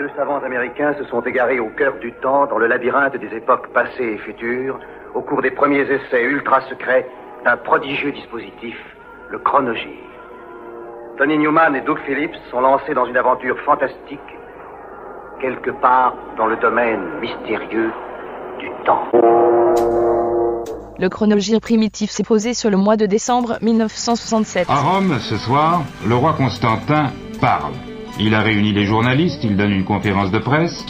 Deux savants américains se sont égarés au cœur du temps, dans le labyrinthe des époques passées et futures, au cours des premiers essais ultra secrets d'un prodigieux dispositif, le chronogir. Tony Newman et Doug Phillips sont lancés dans une aventure fantastique, quelque part dans le domaine mystérieux du temps. Le chronogir primitif s'est posé sur le mois de décembre 1967. À Rome, ce soir, le roi Constantin parle. Il a réuni les journalistes, il donne une conférence de presse,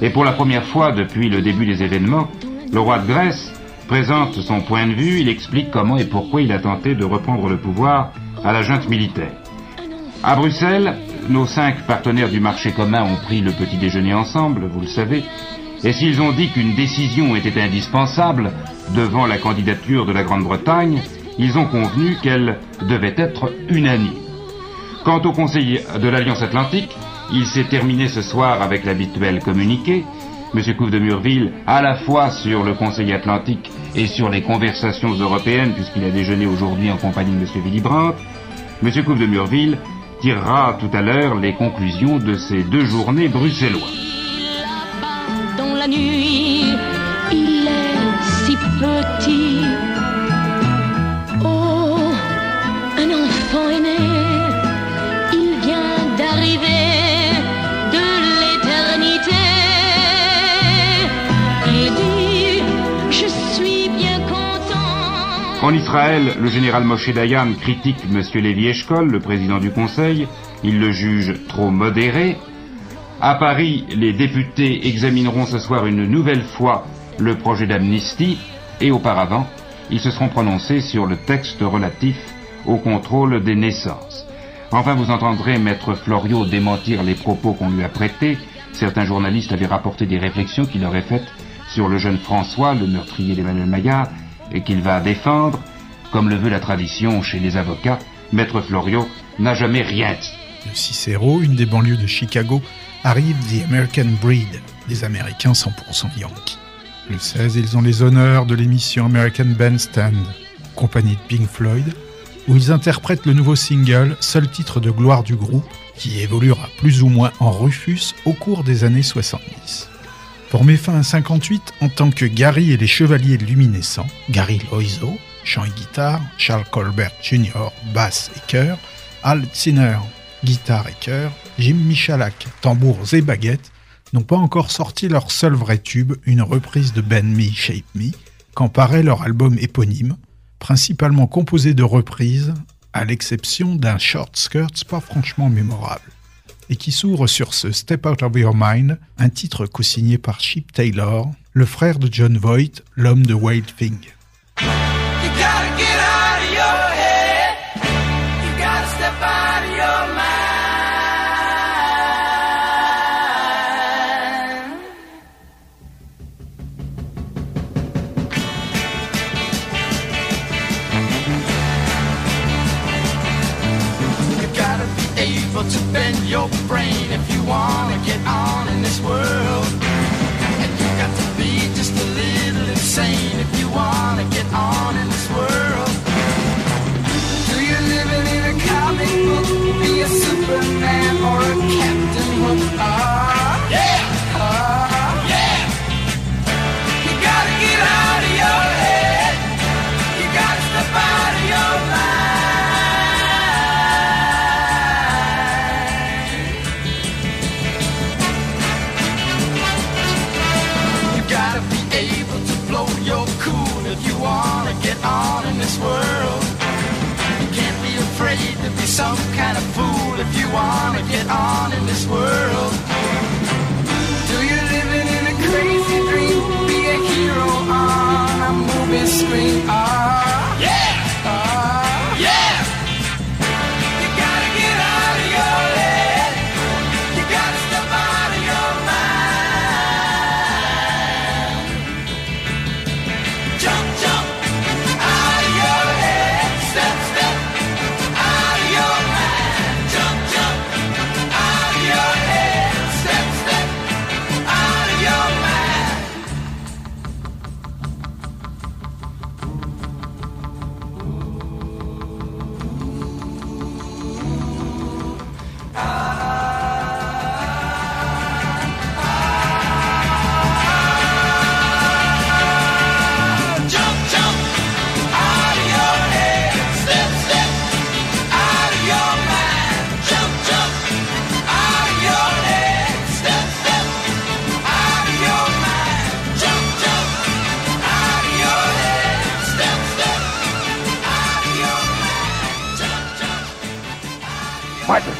et pour la première fois depuis le début des événements, le roi de Grèce présente son point de vue, il explique comment et pourquoi il a tenté de reprendre le pouvoir à la junte militaire. À Bruxelles, nos cinq partenaires du marché commun ont pris le petit déjeuner ensemble, vous le savez, et s'ils ont dit qu'une décision était indispensable devant la candidature de la Grande-Bretagne, ils ont convenu qu'elle devait être unanime. Quant au Conseil de l'Alliance Atlantique, il s'est terminé ce soir avec l'habituel communiqué. M. Couve de Murville, à la fois sur le Conseil Atlantique et sur les conversations européennes, puisqu'il a déjeuné aujourd'hui en compagnie de M. Willy Brandt, M. Couve de Murville tirera tout à l'heure les conclusions de ces deux journées bruxelloises. En Israël, le général Moshe Dayan critique M. Lévi Eshkol, le président du Conseil. Il le juge trop modéré. À Paris, les députés examineront ce soir une nouvelle fois le projet d'amnistie et auparavant, ils se seront prononcés sur le texte relatif au contrôle des naissances. Enfin, vous entendrez Maître Florio démentir les propos qu'on lui a prêtés. Certains journalistes avaient rapporté des réflexions qu'il aurait faites sur le jeune François, le meurtrier d'Emmanuel Maillard, et qu'il va défendre. Comme le veut la tradition chez les avocats, Maître Florio n'a jamais rien dit. De Cicero, une des banlieues de Chicago, arrive The American Breed, des Américains 100% Yankees. Le 16, ils ont les honneurs de l'émission American Bandstand, compagnie de Pink Floyd, où ils interprètent le nouveau single, seul titre de gloire du groupe, qui évoluera plus ou moins en Rufus au cours des années 70. Formé fin à 58 en tant que Gary et les Chevaliers Luminescents, Gary Loiseau, chant et guitare, Charles Colbert Jr., basse et chœur, Al Zinner, guitare et chœur, Jim Michalak, tambours et baguettes, n'ont pas encore sorti leur seul vrai tube, une reprise de Ben Me Shape Me, quand paraît leur album éponyme, principalement composé de reprises, à l'exception d'un short skirts pas franchement mémorable, et qui s'ouvre sur ce Step Out of Your Mind, un titre co-signé par Chip Taylor, le frère de John Voight, l'homme de Wild Thing. Your brain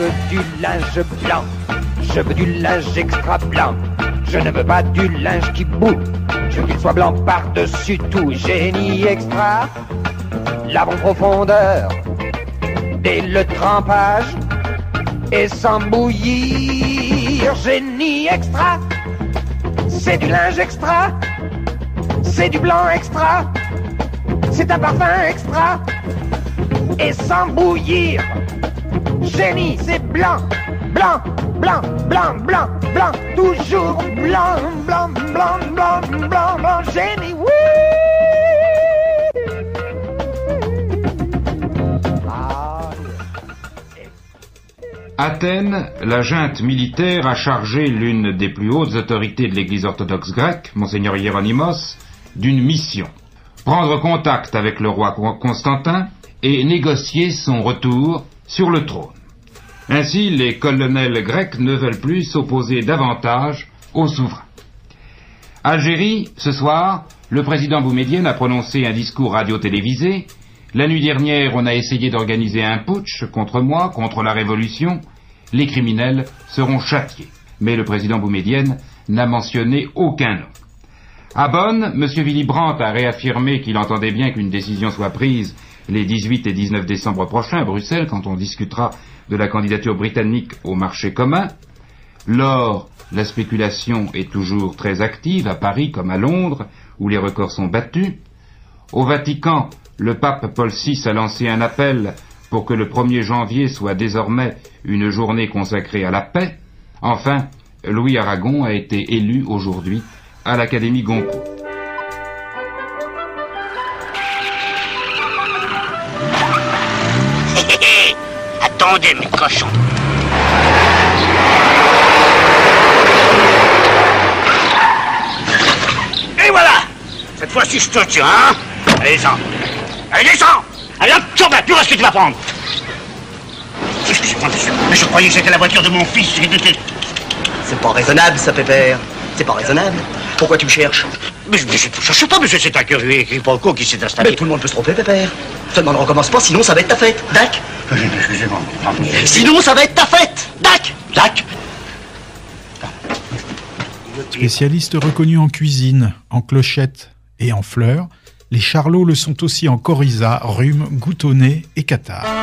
veux du linge blanc. Je veux du linge extra blanc. Je ne veux pas du linge qui boue. Je veux qu'il soit blanc par-dessus tout. Génie extra. Lavons profondeur. Dès le trempage. Et sans bouillir. Génie extra. C'est du linge extra. C'est du blanc extra. C'est un parfum extra. Et sans bouillir. Génie, c'est blanc, blanc, blanc, blanc, blanc, blanc, toujours blanc, blanc, blanc, blanc, blanc, blanc, génie, oui. Athènes, la junte militaire a chargé l'une des plus hautes autorités de l'Église orthodoxe grecque, Monseigneur Hieronymos, d'une mission. Prendre contact avec le roi Constantin et négocier son retour sur le trône. Ainsi, les colonels grecs ne veulent plus s'opposer davantage au souverain. Algérie, ce soir, le président Boumedienne a prononcé un discours radio-télévisé. La nuit dernière, on a essayé d'organiser un putsch contre moi, contre la révolution. Les criminels seront châtiés. Mais le président Boumedienne n'a mentionné aucun nom. À Bonn, M. Willy Brandt a réaffirmé qu'il entendait bien qu'une décision soit prise les 18 et 19 décembre prochains à Bruxelles, quand on discutera de la candidature britannique au marché commun. L'or, la spéculation est toujours très active, à Paris comme à Londres, où les records sont battus. Au Vatican, le pape Paul VI a lancé un appel pour que le 1er janvier soit désormais une journée consacrée à la paix. Enfin, Louis Aragon a été élu aujourd'hui à l'Académie Goncourt. Attendez, mes cochons. Et voilà Cette fois-ci, je te tiens, hein Allez, descends Allez, descends Allez, hop, sur tu vois ce que tu vas prendre Excusez-moi, monsieur, mais je croyais que c'était la voiture de mon fils. C'est pas raisonnable, ça, Pépère. C'est pas raisonnable. Pourquoi tu me cherches Mais je ne cherche pas, monsieur, c'est un curieux qui Polko qui s'est installé. Mais tout le monde peut se tromper, Pépère. Seulement ne recommence pas, sinon ça va être ta fête. Dac Excusez-moi. Sinon ça va être ta fête. Dac Dac Spécialiste reconnu en cuisine, en clochette et en fleurs, les charlots le sont aussi en coryza, rhume, goutonnet et cathare.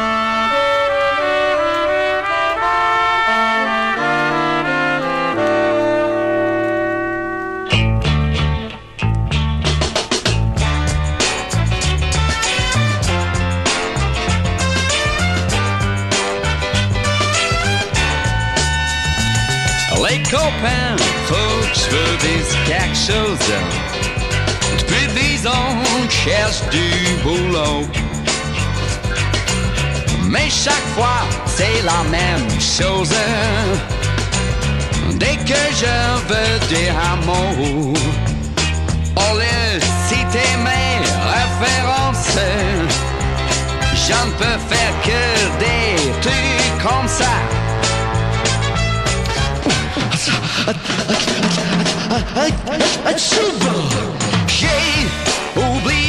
Cherche du boulot. Mais chaque fois, c'est la même chose. Dès que je veux dire un mot, au lieu de citer mes références, je ne peux faire que des trucs comme ça. J'ai oublié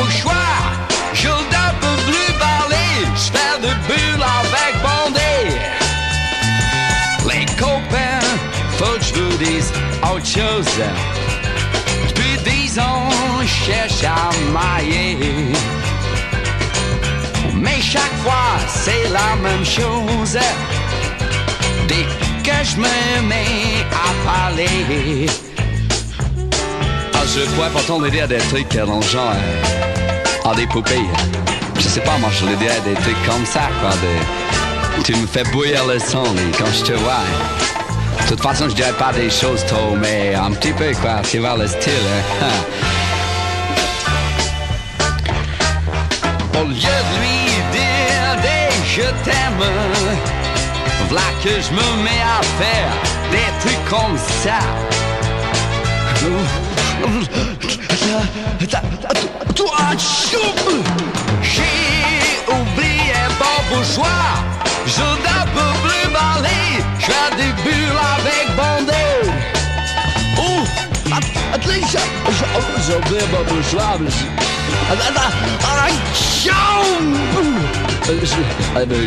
mouchoir, je ne peux plus parler, je fais de bulles avec bandé. Les copains, faut que je vous dise autre chose. Depuis dix ans, je cherche à mailler. Mais chaque fois, c'est la même chose. Dès que je me mets à parler. Je pourrais pourtant l'aider à des trucs euh, dans le genre, euh, à des poupées. Je sais pas, moi je l'aider à des trucs comme ça, quoi. tu me fais bouillir le sang quand je te vois. De toute façon, je dirais pas des choses trop, mais un petit peu, quoi. Tu vois le style, hein. Au lieu de lui dire des je t'aime, voilà que je me mets à faire des trucs comme ça. J'ai oublié mon bourgeois, je ne peux plus parler, je fais des bulles avec bandé. Oh, at- at least, je- je-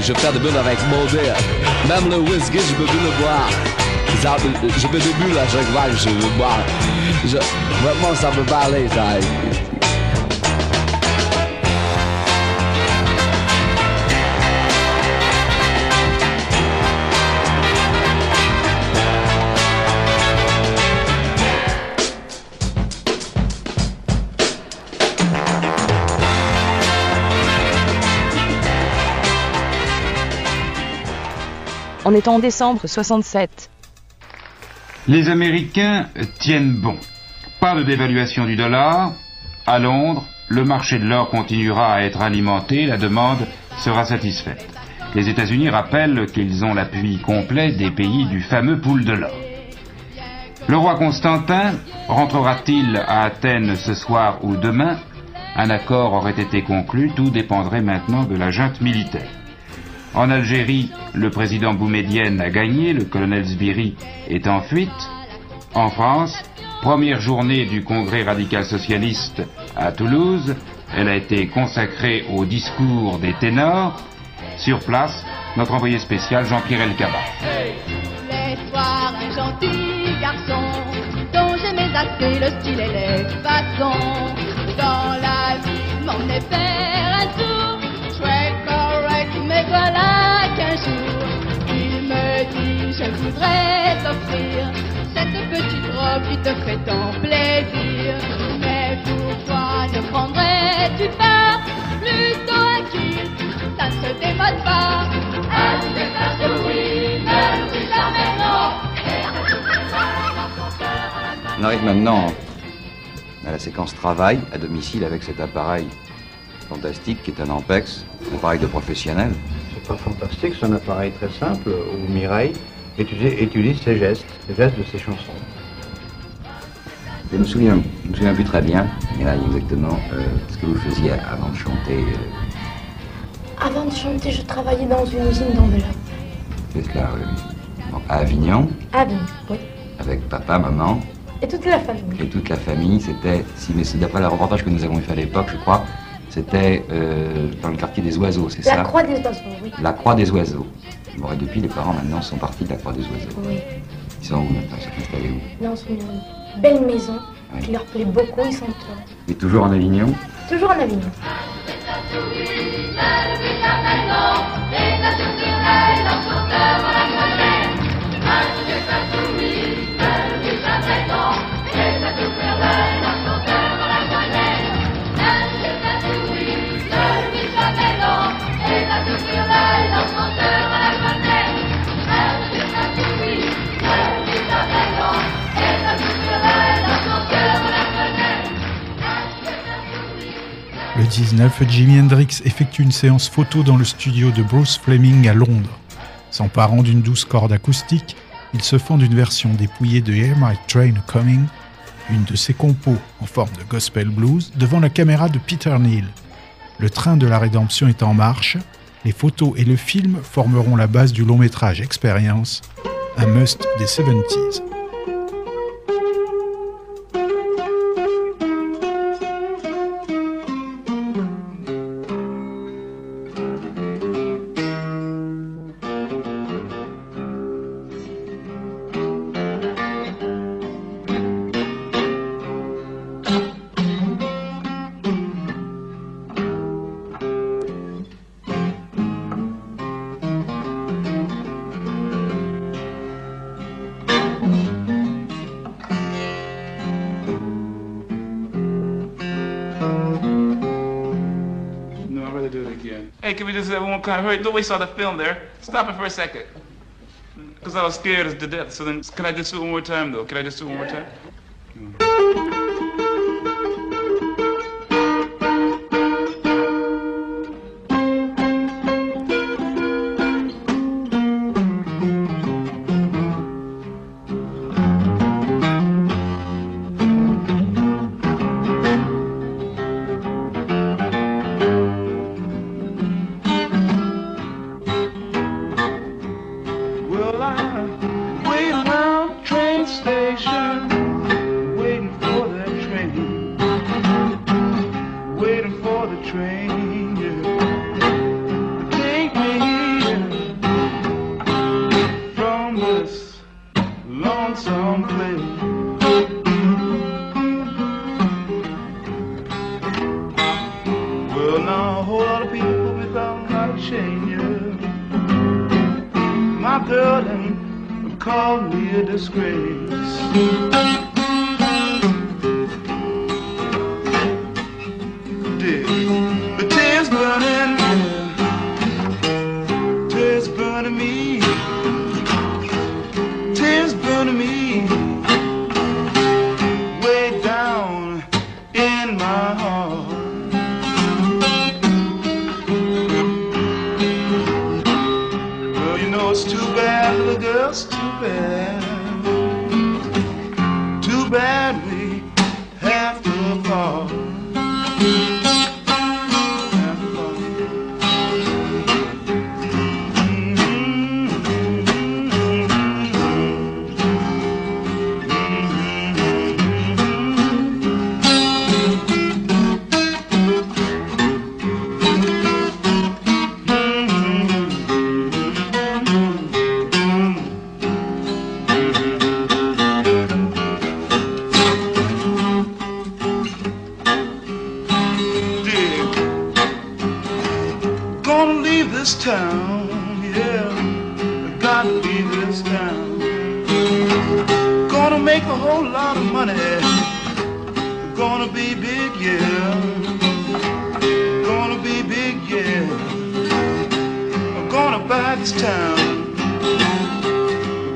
je fais des bulles avec mon dé. Même le whisky, je peux plus le boire. Je fais des bulles à chaque que je veux boire. Je, vraiment, ça peut parler, ça. On est en décembre 67. Les Américains tiennent bon. Pas de dévaluation du dollar. À Londres, le marché de l'or continuera à être alimenté, la demande sera satisfaite. Les États-Unis rappellent qu'ils ont l'appui complet des pays du fameux pool de l'or. Le roi Constantin rentrera-t-il à Athènes ce soir ou demain? Un accord aurait été conclu, tout dépendrait maintenant de la junte militaire. En Algérie, le président Boumedienne a gagné, le colonel Sbiri est en fuite. En France, première journée du congrès radical socialiste à Toulouse, elle a été consacrée au discours des ténors. Sur place, notre envoyé spécial Jean-Pierre Elkaba. Voilà qu'un jour, il me dit Je voudrais t'offrir cette petite robe qui te fait tant plaisir. Mais pourquoi ne prendrais-tu pas plutôt un kill Ça ne se démode pas. Que oui, ne jamais non. On arrive maintenant à la séquence travail à domicile avec cet appareil fantastique qui est un Ampex, un appareil de professionnel. C'est pas fantastique, c'est un appareil très simple où Mireille étudie, étudie ses gestes, les gestes de ses chansons. Je me souviens, je me souviens plus très bien, Mireille, exactement euh, ce que vous faisiez avant de chanter. euh, Avant de chanter, je travaillais dans une usine d'enveloppe. c'est cela, oui. Bon, à Avignon, bien, oui. avec papa, maman Et toute la famille. et toute la famille. C'était, si, mais c'est d'après le reportage que nous avons fait à l'époque, je crois, c'était euh, dans le quartier des oiseaux, c'est La ça croix des oiseaux, oui. La Croix des Oiseaux. Bon, et depuis, les parents maintenant sont partis de la Croix des Oiseaux. Oui. Ils sont où maintenant? Ils sont installés où? Dans une belle maison qui leur plaît beaucoup, ils sont. Et toujours en Avignon? Toujours en Avignon. Le 19, Jimi Hendrix effectue une séance photo dans le studio de Bruce Fleming à Londres. S'emparant d'une douce corde acoustique, il se fend d'une version dépouillée de Hear My Train Coming, une de ses compos en forme de gospel blues, devant la caméra de Peter Neal. Le train de la rédemption est en marche, les photos et le film formeront la base du long métrage Experience, un must des 70s. Just heard one more time? Hurry, don't waste all the film there. Stop it for a second. Because I was scared as to death. So then, can I just do it one more time, though? Can I just do it one more time? Want some play. Well, now a whole lot of people be talking about you. My girl and called me a disgrace.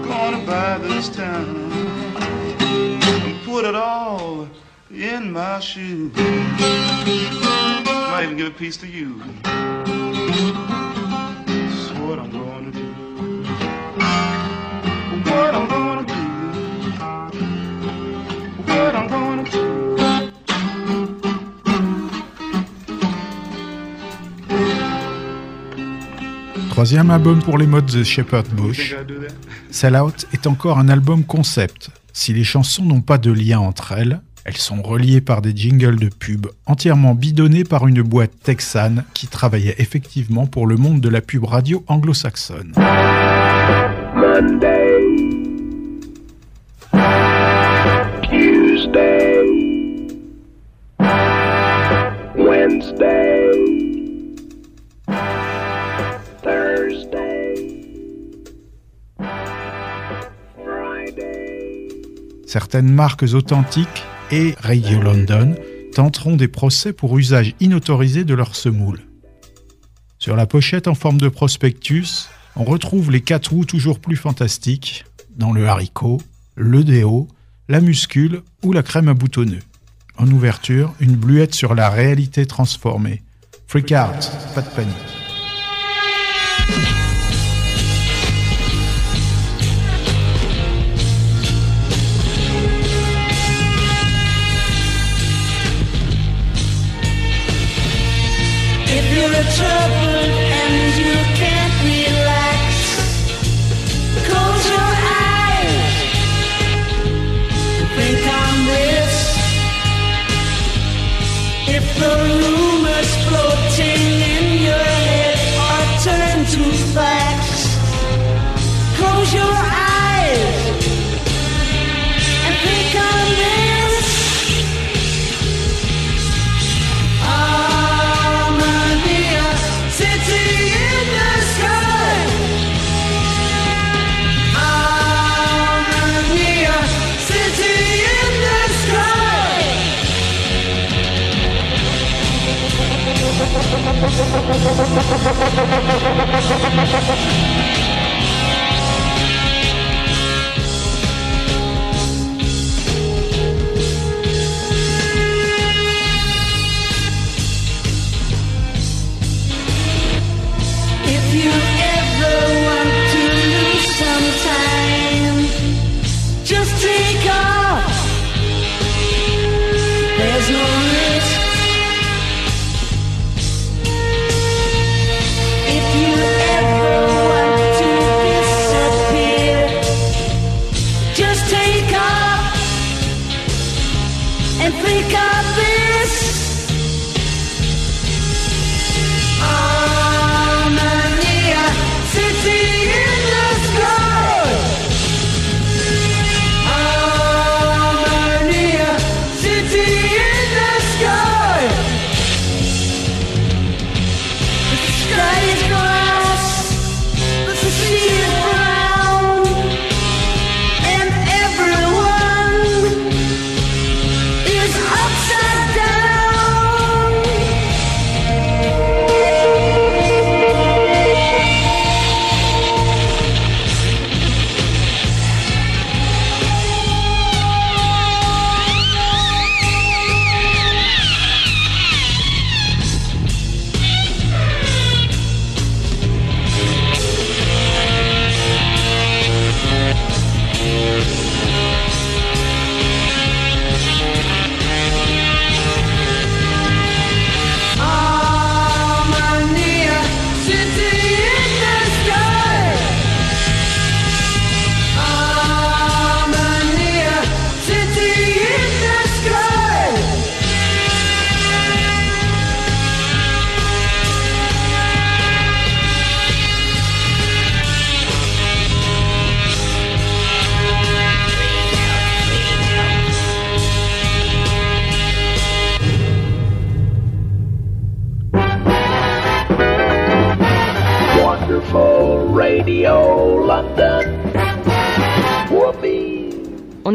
Gonna buy this town. And put it all in my shoes. Might even give a piece to you. That's what I'm gonna do. What I'm gonna do. What I'm gonna Troisième album pour les modes de Shepherd Bush. Sell Out est encore un album concept. Si les chansons n'ont pas de lien entre elles, elles sont reliées par des jingles de pub entièrement bidonnés par une boîte texane qui travaillait effectivement pour le monde de la pub radio anglo-saxonne. Tuesday, Wednesday, Certaines marques authentiques et Radio London tenteront des procès pour usage inautorisé de leur semoule. Sur la pochette en forme de prospectus, on retrouve les quatre roues toujours plus fantastiques dans le haricot, le déo, la muscule ou la crème à boutonneux. En ouverture, une bluette sur la réalité transformée. Freak out, pas de panique. If you're a troubled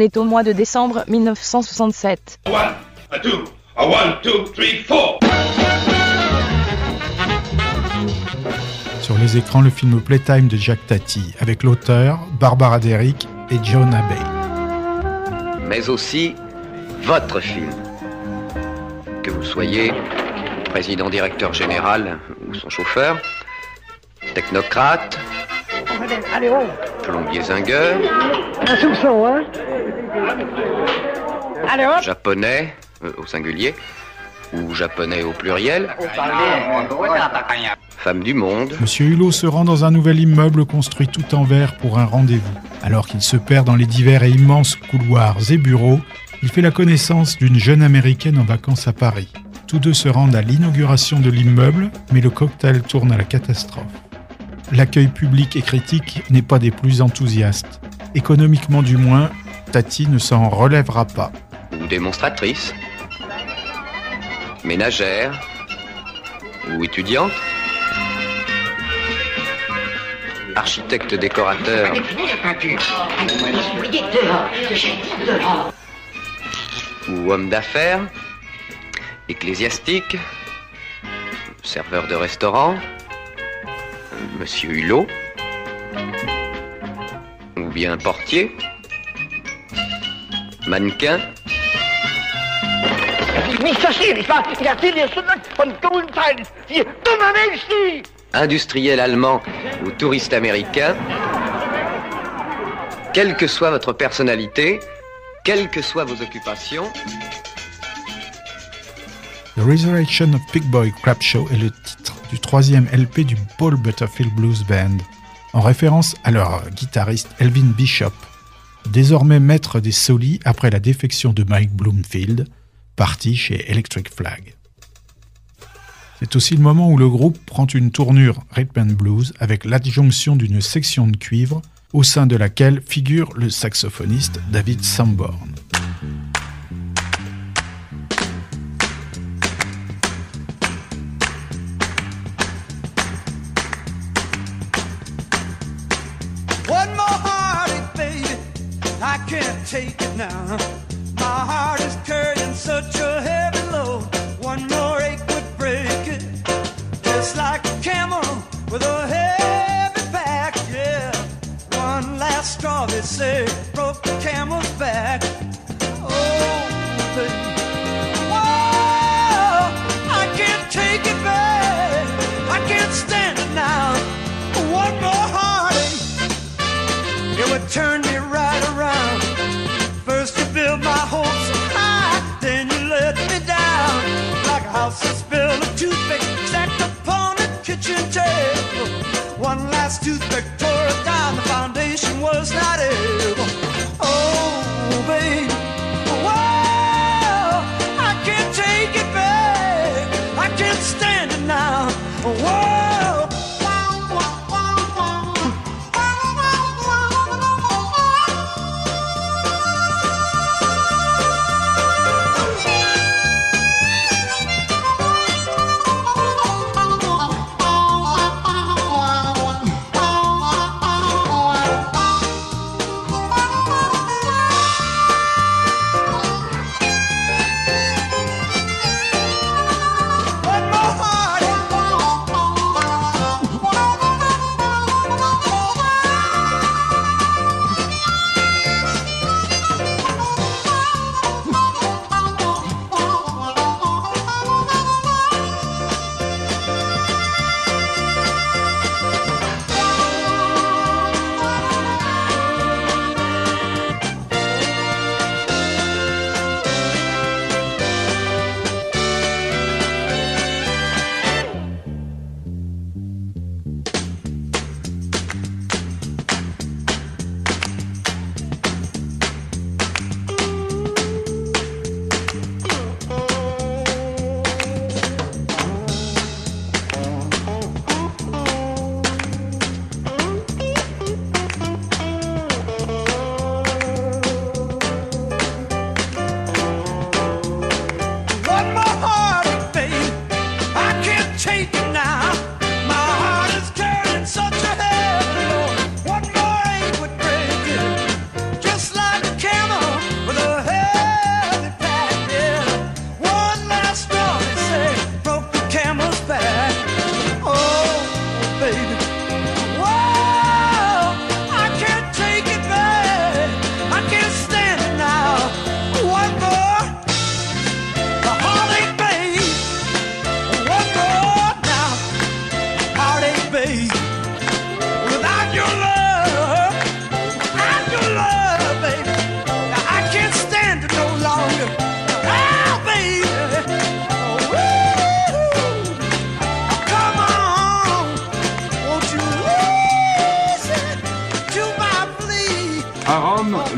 est au mois de décembre 1967. One, a two, a one, two, three, four. Sur les écrans, le film Playtime de Jack Tati, avec l'auteur Barbara Derrick et John Abbey. mais aussi votre film. Que vous soyez président directeur général ou son chauffeur, technocrate, plombier zingueur, Un soupçon, hein? Allez, hop japonais euh, au singulier ou japonais au pluriel, femme du monde, Monsieur Hulot se rend dans un nouvel immeuble construit tout en verre pour un rendez-vous. Alors qu'il se perd dans les divers et immenses couloirs et bureaux, il fait la connaissance d'une jeune américaine en vacances à Paris. Tous deux se rendent à l'inauguration de l'immeuble, mais le cocktail tourne à la catastrophe. L'accueil public et critique n'est pas des plus enthousiastes. Économiquement du moins, Tati ne s'en relèvera pas. ou démonstratrice, ménagère ou étudiante, architecte décorateur. Ou homme d'affaires, ecclésiastique, serveur de restaurant, monsieur Hulot, ou bien portier, mannequin, industriel allemand ou touriste américain, quelle que soit votre personnalité, quelles que soient vos occupations, The Resurrection of Big Boy Crap Show est le titre du troisième LP du Paul Butterfield Blues Band, en référence à leur guitariste Elvin Bishop, désormais maître des solis après la défection de Mike Bloomfield, parti chez Electric Flag. C'est aussi le moment où le groupe prend une tournure rhythm and blues avec l'adjonction d'une section de cuivre au sein de laquelle figure le saxophoniste David Sanborn. Now.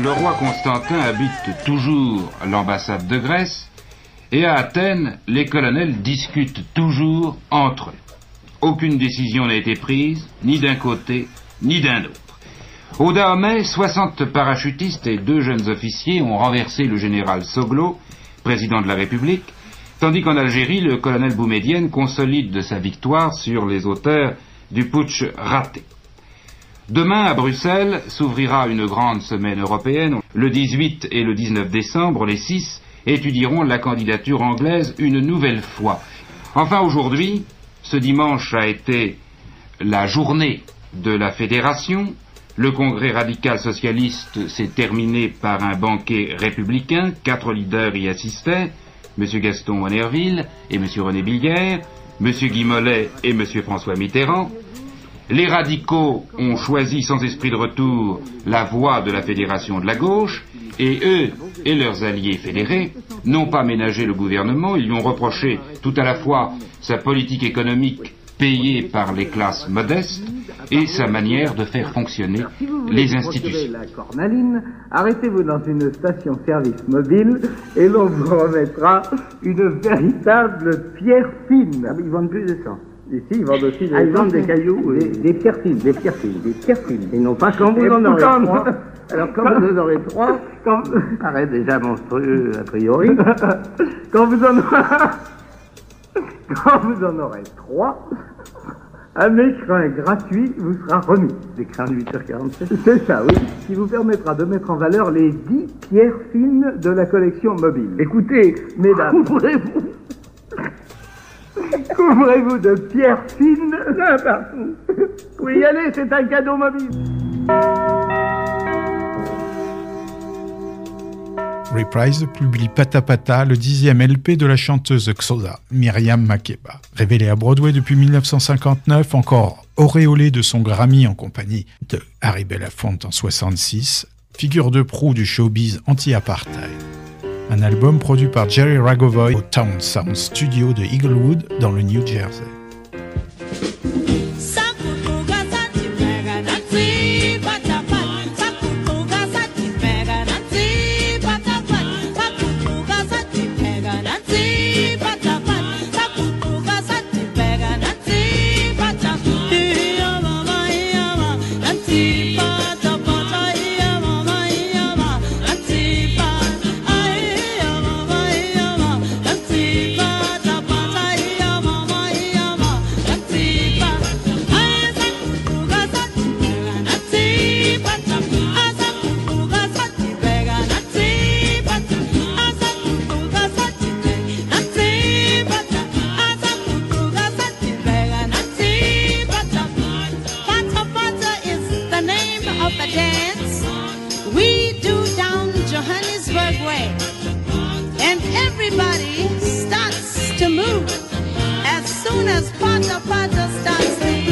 Le roi Constantin habite toujours l'ambassade de Grèce et à Athènes, les colonels discutent toujours entre eux. Aucune décision n'a été prise, ni d'un côté, ni d'un autre. Au Dahomey, 60 parachutistes et deux jeunes officiers ont renversé le général Soglo, président de la République, tandis qu'en Algérie, le colonel Boumedienne consolide de sa victoire sur les auteurs du putsch raté. Demain, à Bruxelles, s'ouvrira une grande semaine européenne. Le 18 et le 19 décembre, les six étudieront la candidature anglaise une nouvelle fois. Enfin, aujourd'hui, ce dimanche a été la journée de la fédération. Le congrès radical socialiste s'est terminé par un banquet républicain. Quatre leaders y assistaient. M. Gaston Monerville et M. René Billière, M. Guy Mollet et M. François Mitterrand. Les radicaux ont choisi sans esprit de retour la voie de la fédération de la gauche, et eux et leurs alliés fédérés n'ont pas ménagé le gouvernement, ils lui ont reproché tout à la fois sa politique économique payée par les classes modestes et sa manière de faire fonctionner les institutions. la cornaline, arrêtez-vous dans une station-service mobile et l'on vous remettra une véritable pierre fine. ils vendent plus de ça. Ici, ils vendent aussi des, Ah, ils vendent des cailloux, des, des pierres fines, des pierres fines, des pierres fines. Ils n'ont pas Quand vous Et en aurez trois, alors quand vous en aurez trois, quand, Arrête déjà monstrueux, a priori. quand vous en quand vous en aurez trois, un écrin gratuit vous sera remis. L'écran de 8h47. C'est ça, oui. Qui vous permettra de mettre en valeur les dix pierres fines de la collection mobile. Écoutez, mesdames. Couvrez-vous. Couvrez-vous de pierres fines partout. Oui, allez, c'est un cadeau mobile. Reprise publie Pata Pata, le dixième LP de la chanteuse Xosa, Myriam Makeba. Révélée à Broadway depuis 1959, encore auréolée de son Grammy en compagnie de Harry Belafonte en 66, figure de proue du showbiz anti-apartheid. Un album produit par Jerry Ragovoy au Town Sound Studio de Eaglewood dans le New Jersey. up a dance we do down Johannesburg way. And everybody starts to move as soon as Pata Pata starts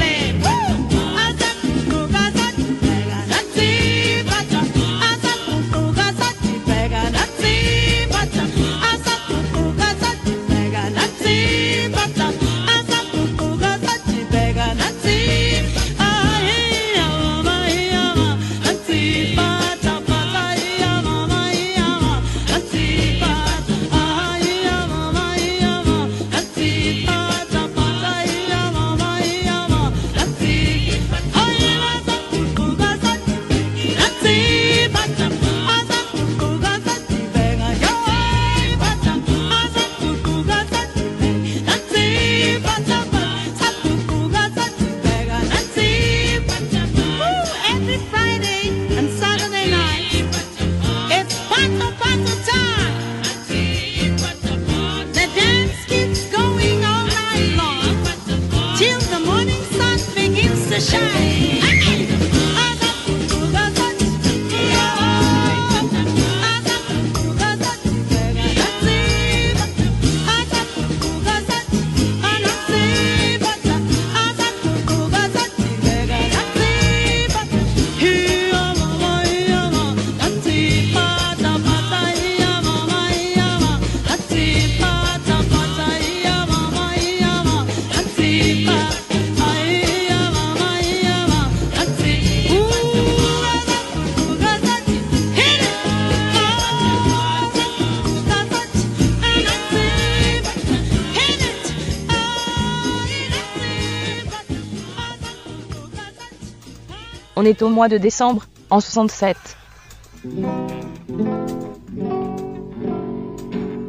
On est au mois de décembre, en 67.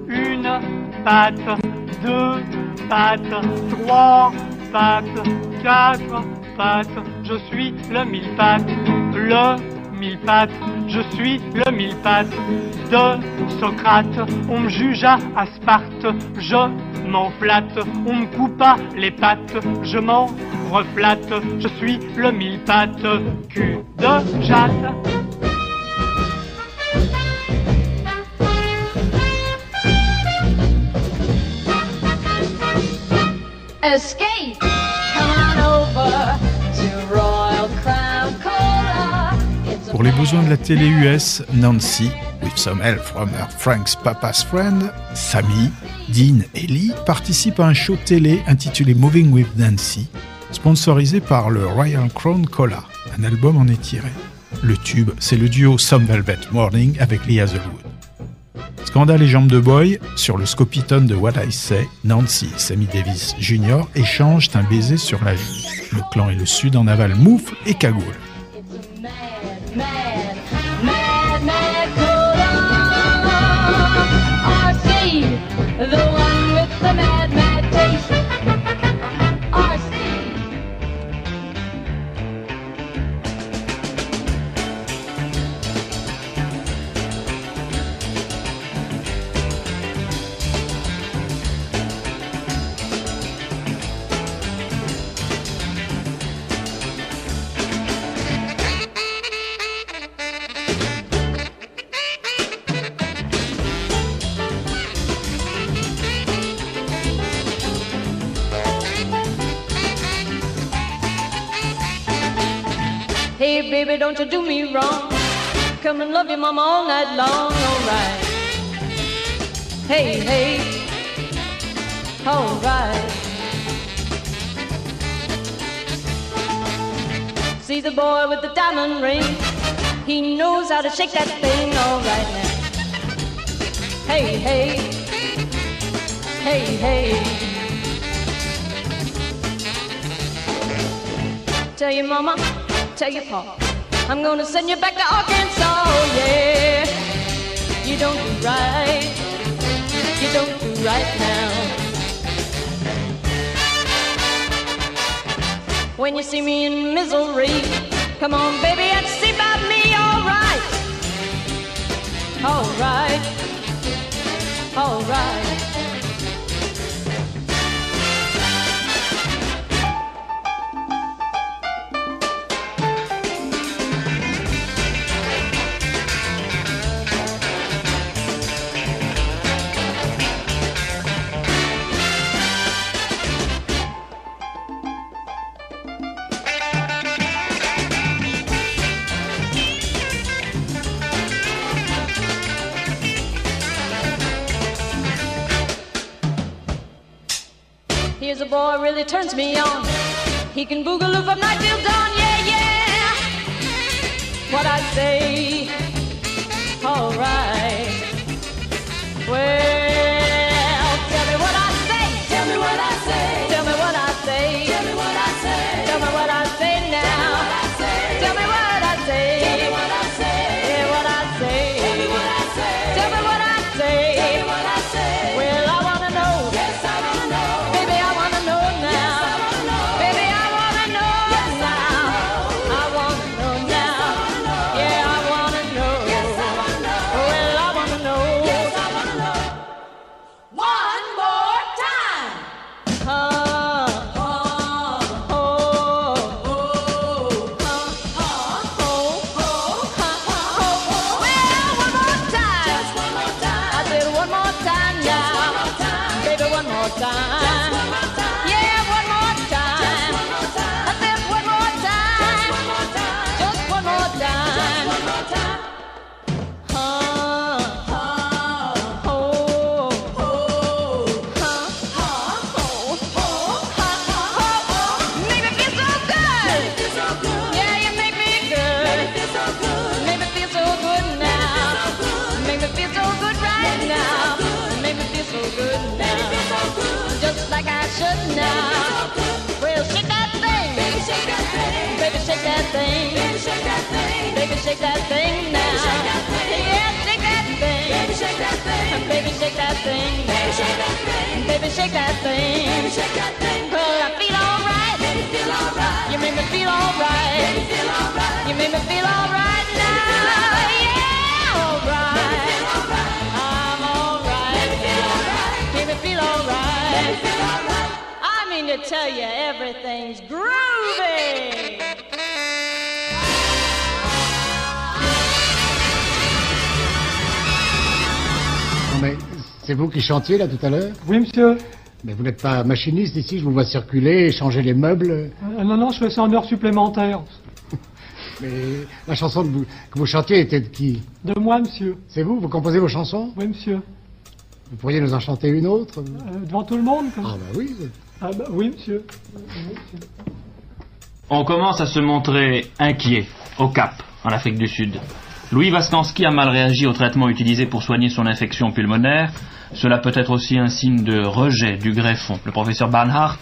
Une patte, deux pattes, trois pattes, quatre pattes. Je suis le mille pattes, le Je suis le mille pattes de Socrate. On me jugea à Sparte, je m'en flatte. On me coupa les pattes, je m'en reflatte. Je suis le mille pattes, cul de jatte. Escape! Come over Pour les besoins de la télé US, Nancy, with some help from her Frank's Papa's Friend, Sammy, Dean et Lee participent à un show télé intitulé Moving with Nancy, sponsorisé par le Royal Crown Cola. Un album en est tiré. Le tube, c'est le duo Some Velvet Morning avec Lee Hazelwood. Scandale et jambes de boy, sur le scopiton de What I Say, Nancy et Sammy Davis Jr. échangent un baiser sur la joue. Le clan et le sud en avalent moufle et cagoule. man. Baby, don't you do me wrong. Come and love your mama all night long, alright. Hey, hey, alright. See the boy with the diamond ring. He knows how to shake that thing, alright now. Hey, hey, hey, hey. Tell your mama, tell your pa. I'm gonna send you back to Arkansas, yeah. You don't do right, you don't do right now. When you see me in misery, come on, baby, and see about me, alright. Alright, alright. Boy really turns me on. He can boogaloo from night till dawn, yeah, yeah. What I say, alright. Well, shake that thing. Shake that thing. I feel alright. Feel alright. You make me feel alright. Let feel alright. You make me feel alright now. Yeah, alright. I'm alright. Let feel alright. Make feel alright. Let me feel alright. I mean to tell you, everything's groovy. C'est vous qui chantiez là tout à l'heure Oui, monsieur. Mais vous n'êtes pas machiniste ici, je vous vois circuler, changer les meubles. Euh, non, non, je fais ça en heure supplémentaire. Mais la chanson que vous, que vous chantiez était de qui? De moi, monsieur. C'est vous Vous composez vos chansons? Oui, monsieur. Vous pourriez nous en chanter une autre? Euh, devant tout le monde comme... Ah bah oui. Ah bah oui, monsieur. Oui, monsieur. On commence à se montrer inquiet au Cap, en Afrique du Sud. Louis Vaskansky a mal réagi au traitement utilisé pour soigner son infection pulmonaire. Cela peut être aussi un signe de rejet du greffon. Le professeur Barnhart,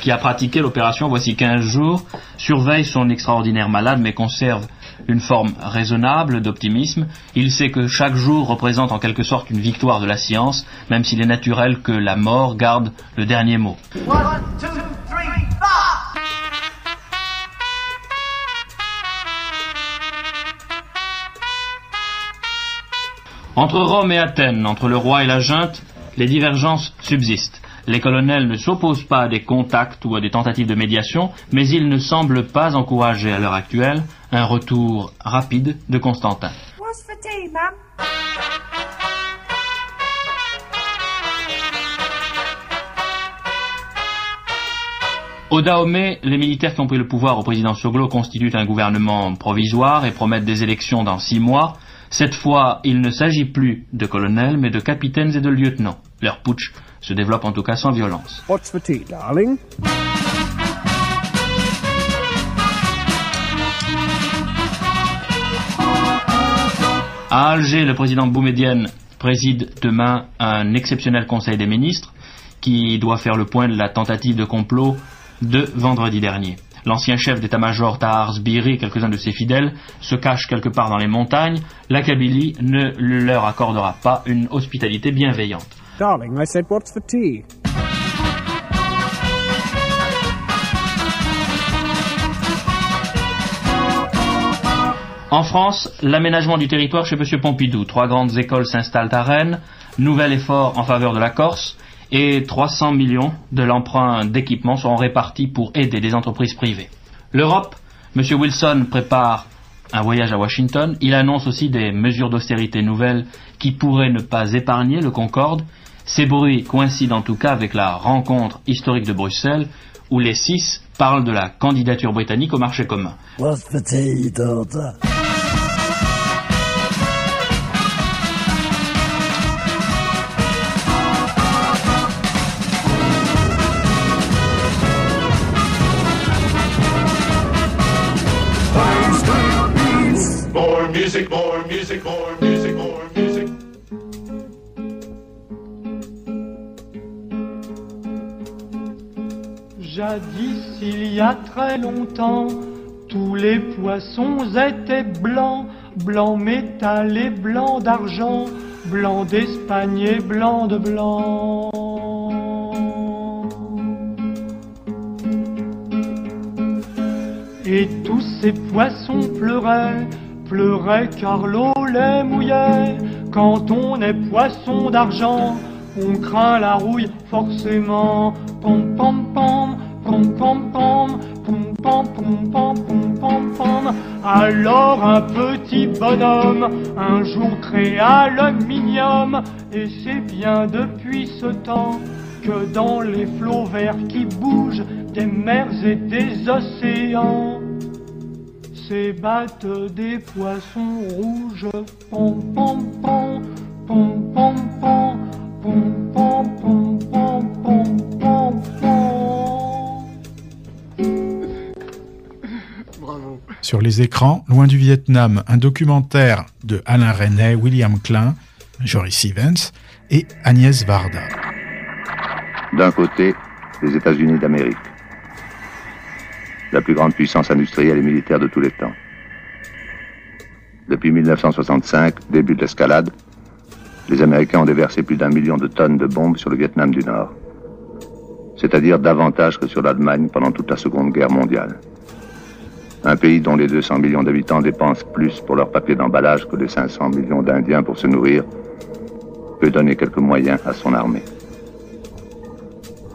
qui a pratiqué l'opération voici 15 jours, surveille son extraordinaire malade mais conserve une forme raisonnable d'optimisme. Il sait que chaque jour représente en quelque sorte une victoire de la science, même s'il est naturel que la mort garde le dernier mot. Entre Rome et Athènes, entre le roi et la junte, les divergences subsistent. Les colonels ne s'opposent pas à des contacts ou à des tentatives de médiation, mais ils ne semblent pas encourager à l'heure actuelle un retour rapide de Constantin. What's for tea, ma'am? Au Dahomey, les militaires qui ont pris le pouvoir au président Soglo constituent un gouvernement provisoire et promettent des élections dans six mois. Cette fois, il ne s'agit plus de colonels, mais de capitaines et de lieutenants. Leur putsch se développe en tout cas sans violence. What's for tea, darling? À Alger, le président Boumedienne préside demain un exceptionnel conseil des ministres qui doit faire le point de la tentative de complot de vendredi dernier. L'ancien chef d'état-major Tahar Sbiri et quelques-uns de ses fidèles se cachent quelque part dans les montagnes. La Kabylie ne leur accordera pas une hospitalité bienveillante. Darling, I said, what's for tea? En France, l'aménagement du territoire chez M. Pompidou. Trois grandes écoles s'installent à Rennes, nouvel effort en faveur de la Corse, et 300 millions de l'emprunt d'équipement seront répartis pour aider des entreprises privées. L'Europe, M. Wilson prépare un voyage à Washington. Il annonce aussi des mesures d'austérité nouvelles qui pourraient ne pas épargner le Concorde. Ces bruits coïncident en tout cas avec la rencontre historique de Bruxelles où les six parlent de la candidature britannique au marché commun. Music, more music, more music, more music. Jadis, il y a très longtemps, tous les poissons étaient blancs, blanc métal et blanc d'argent, blanc d'Espagne et blanc de blanc. Et tous ces poissons pleuraient, pleuraient car l'eau les mouillait. Quand on est poisson d'argent, on craint la rouille forcément. Pom pom pom, pom pom pom, pom pom pom pom pom pom pom. Alors un petit bonhomme un jour créa l'aluminium et c'est bien depuis ce temps que dans les flots verts qui bougent des mers et des océans s'ébattent des poissons rouges. Pom pom pom, pom pom pom, pom pom pom pom pom pom Bravo. Sur les écrans, Loin du Vietnam, un documentaire de Alain Resnais, William Klein, Joris Evans et Agnès Varda. D'un côté, les États-Unis d'Amérique, la plus grande puissance industrielle et militaire de tous les temps. Depuis 1965, début de l'escalade, les Américains ont déversé plus d'un million de tonnes de bombes sur le Vietnam du Nord. c'est-à-dire davantage que sur l'Allemagne pendant toute la Seconde Guerre mondiale. Un pays dont les 200 millions d'habitants dépensent plus pour leur papier d'emballage que les 500 millions d'Indiens pour se nourrir, peut donner quelques moyens à son armée.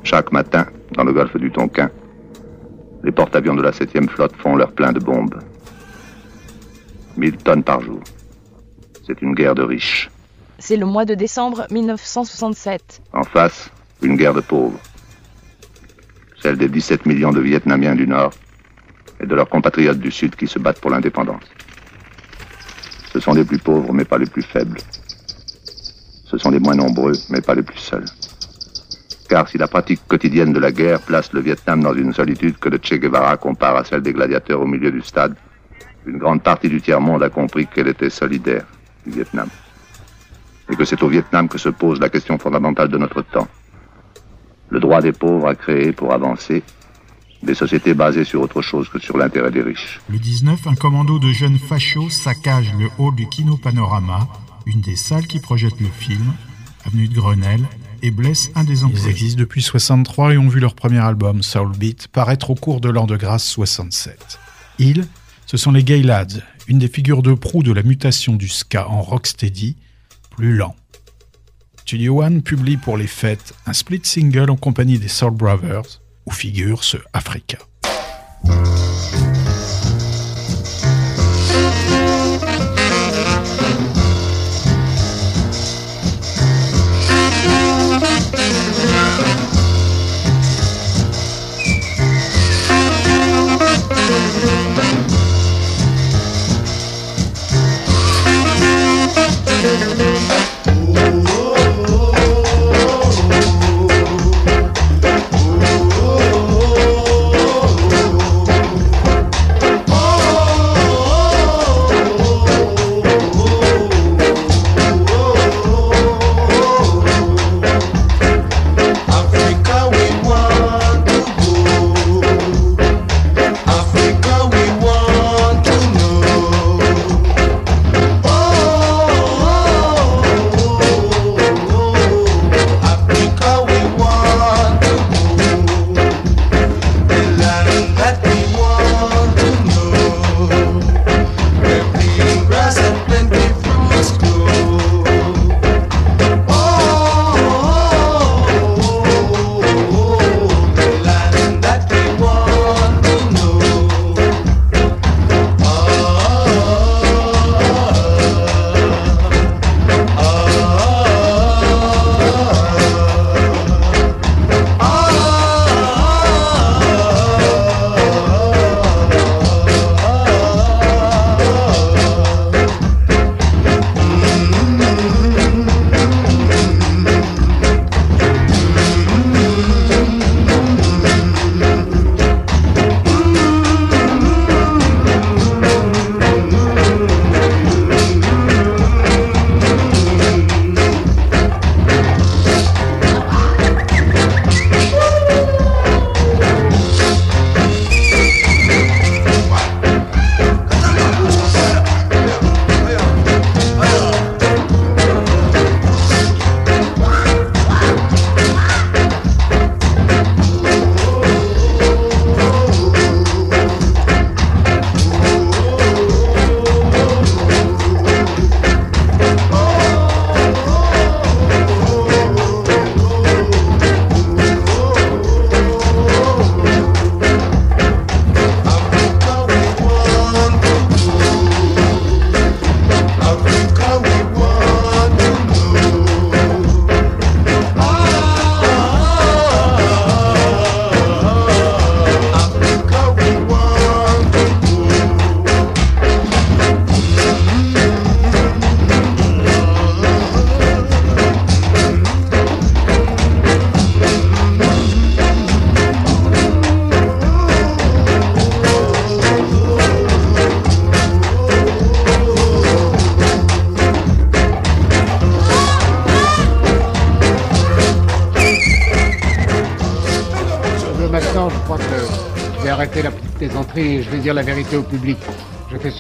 Chaque matin, dans le golfe du Tonkin, les porte-avions de la 7e flotte font leur plein de bombes. 1000 tonnes par jour. C'est une guerre de riches. C'est le mois de décembre 1967. En face, une guerre de pauvres. Celle des 17 millions de Vietnamiens du Nord et de leurs compatriotes du Sud qui se battent pour l'indépendance. Ce sont les plus pauvres, mais pas les plus faibles. Ce sont les moins nombreux, mais pas les plus seuls. Car si la pratique quotidienne de la guerre place le Vietnam dans une solitude que le Che Guevara compare à celle des gladiateurs au milieu du stade, une grande partie du tiers-monde a compris qu'elle était solidaire du Vietnam. Et que c'est au Vietnam que se pose la question fondamentale de notre temps. Le droit des pauvres à créer pour avancer des sociétés basées sur autre chose que sur l'intérêt des riches. Le 19, un commando de jeunes fachos saccage le hall du Kino Panorama, une des salles qui projette le film, avenue de Grenelle, et blesse un des employés. Ils existent depuis 63 et ont vu leur premier album, Soul Beat, paraître au cours de l'an de grâce 67. Ils, ce sont les Gay Lads, une des figures de proue de la mutation du ska en rocksteady, plus lent. Studio One publie pour les fêtes un split single en compagnie des Soul Brothers, où figure ce Africa. Africa,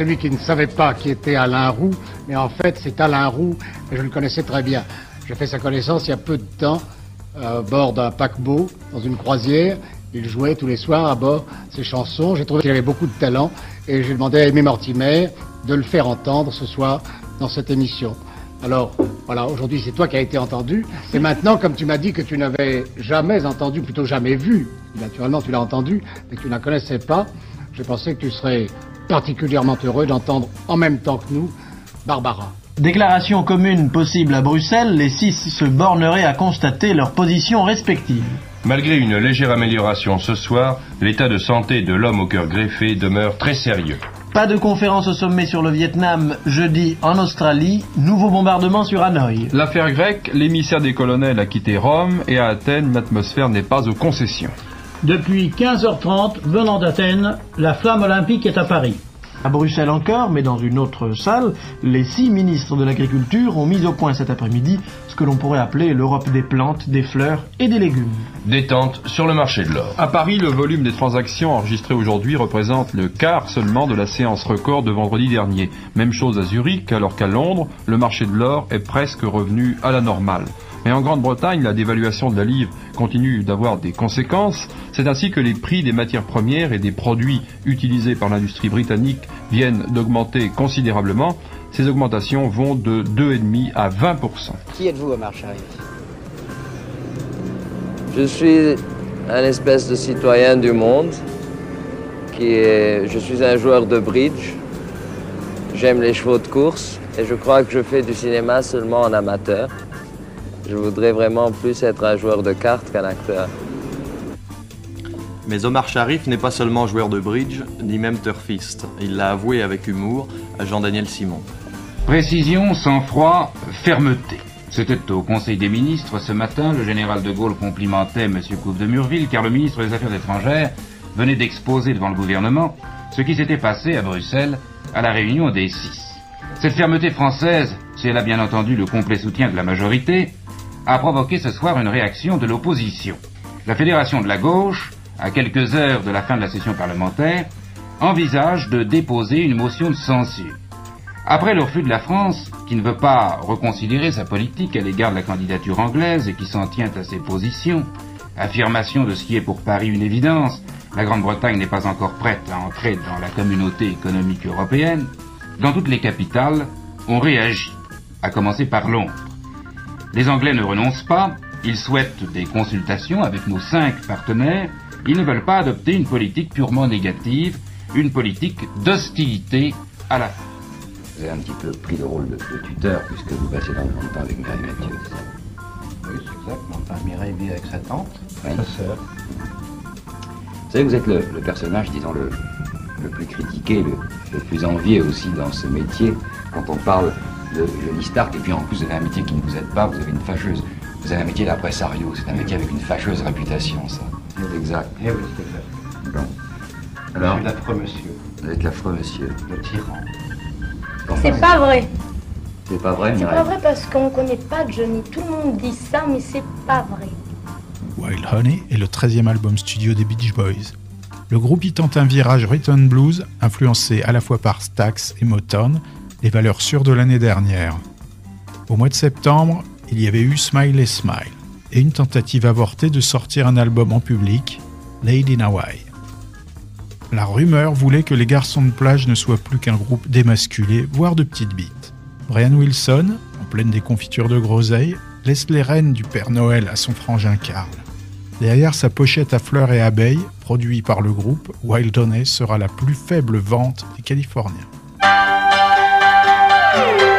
celui qui ne savait pas qui était Alain Roux, mais en fait, c'est Alain Roux et je le connaissais très bien. J'ai fait sa connaissance il y a peu de temps à bord d'un paquebot, dans une croisière. Il jouait tous les soirs à bord ses chansons. J'ai trouvé qu'il avait beaucoup de talent et j'ai demandé à Aimé Mortimer de le faire entendre ce soir dans cette émission. Alors, voilà, aujourd'hui c'est toi qui as été entendu. Et maintenant, comme tu m'as dit que tu n'avais jamais entendu, plutôt jamais vu, naturellement tu l'as entendu, mais que tu ne la connaissais pas, j'ai pensé que tu serais particulièrement heureux d'entendre en même temps que nous Barbara. Déclaration commune possible à Bruxelles, les six se borneraient à constater leurs positions respectives. Malgré une légère amélioration ce soir, l'état de santé de l'homme au cœur greffé demeure très sérieux. Pas de conférence au sommet sur le Vietnam jeudi en Australie, nouveau bombardement sur Hanoï. L'affaire grecque, l'émissaire des colonels a quitté Rome et à Athènes, l'atmosphère n'est pas aux concessions. Depuis 15h30, venant d'Athènes, la flamme olympique est à Paris. À Bruxelles encore, mais dans une autre salle, les six ministres de l'Agriculture ont mis au point cet après-midi ce que l'on pourrait appeler l'Europe des plantes, des fleurs et des légumes. Détente sur le marché de l'or. À Paris, le volume des transactions enregistrées aujourd'hui représente le quart seulement de la séance record de vendredi dernier. Même chose à Zurich, alors qu'à Londres, le marché de l'or est presque revenu à la normale. Mais en Grande-Bretagne, la dévaluation de la livre continue d'avoir des conséquences. C'est ainsi que les prix des matières premières et des produits utilisés par l'industrie britannique viennent d'augmenter considérablement. Ces augmentations vont de 2,5 à 20% Qui êtes-vous, Omar Sharif? Je suis un espèce de citoyen du monde. Je suis un joueur de bridge. J'aime les chevaux de course et je crois que je fais du cinéma seulement en amateur. Je voudrais vraiment plus être un joueur de cartes qu'un acteur. Mais Omar Sharif n'est pas seulement joueur de bridge, ni même turfiste. Il l'a avoué avec humour à Jean-Daniel Simon. Précision, sang-froid, fermeté. C'était au Conseil des ministres ce matin. Le général de Gaulle complimentait M. Coupe de Murville car le ministre des Affaires étrangères venait d'exposer devant le gouvernement ce qui s'était passé à Bruxelles à la réunion des six. Cette fermeté française, si elle a bien entendu le complet soutien de la majorité, a provoqué ce soir une réaction de l'opposition. La Fédération de la gauche, à quelques heures de la fin de la session parlementaire, envisage de déposer une motion de censure. Après le refus de la France, qui ne veut pas reconsidérer sa politique à l'égard de la candidature anglaise et qui s'en tient à ses positions, affirmation de ce qui est pour Paris une évidence, la Grande-Bretagne n'est pas encore prête à entrer dans la communauté économique européenne, dans toutes les capitales, on réagit, à commencer par Londres. Les Anglais ne renoncent pas, ils souhaitent des consultations avec nos cinq partenaires, ils ne veulent pas adopter une politique purement négative, une politique d'hostilité à la France. Vous avez un petit peu pris le rôle de, de tuteur puisque vous passez dans le temps avec Mireille Mathieu, Oui, c'est exact. Enfin, Mireille vit avec sa tante, Oui. sa sœur. Vous savez, vous êtes le, le personnage, disons, le, le plus critiqué, le, le plus envié aussi dans ce métier, quand on parle de Johnny Stark, et puis en plus vous avez un métier qui ne vous aide pas, vous avez une fâcheuse. Vous avez un métier d'impresario, c'est un métier avec une fâcheuse réputation, ça. C'est exact. Eh oui, c'est exact. Bon. Je Alors, suis l'affreux monsieur, vous êtes l'affreux monsieur. le tyran. C'est pas vrai. C'est pas vrai, C'est pas vrai parce qu'on connaît pas Johnny. Tout le monde dit ça, mais c'est pas vrai. Wild Honey est le 13e album studio des Beach Boys. Le groupe y tente un virage rhythm blues, influencé à la fois par Stax et Motown, les valeurs sûres de l'année dernière. Au mois de septembre, il y avait eu Smiley Smile et une tentative avortée de sortir un album en public, Lady in Hawaii. La rumeur voulait que les garçons de plage ne soient plus qu'un groupe démasculé, voire de petites bites. Brian Wilson, en pleine déconfiture de groseille, laisse les rênes du Père Noël à son frangin Carl. Derrière sa pochette à fleurs et abeilles, produit par le groupe, Wild Honey sera la plus faible vente des Californiens. Thank you.